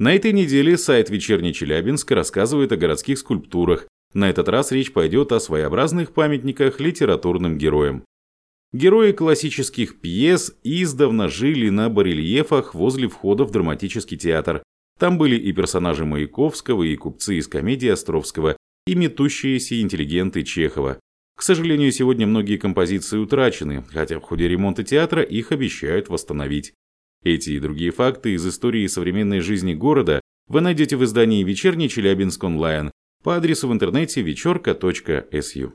На этой неделе сайт «Вечерний Челябинск» рассказывает о городских скульптурах. На этот раз речь пойдет о своеобразных памятниках литературным героям. Герои классических пьес издавна жили на барельефах возле входа в драматический театр. Там были и персонажи Маяковского, и купцы из комедии Островского, и метущиеся интеллигенты Чехова. К сожалению, сегодня многие композиции утрачены, хотя в ходе ремонта театра их обещают восстановить. Эти и другие факты из истории современной жизни города вы найдете в издании «Вечерний Челябинск онлайн» по адресу в интернете вечерка.су.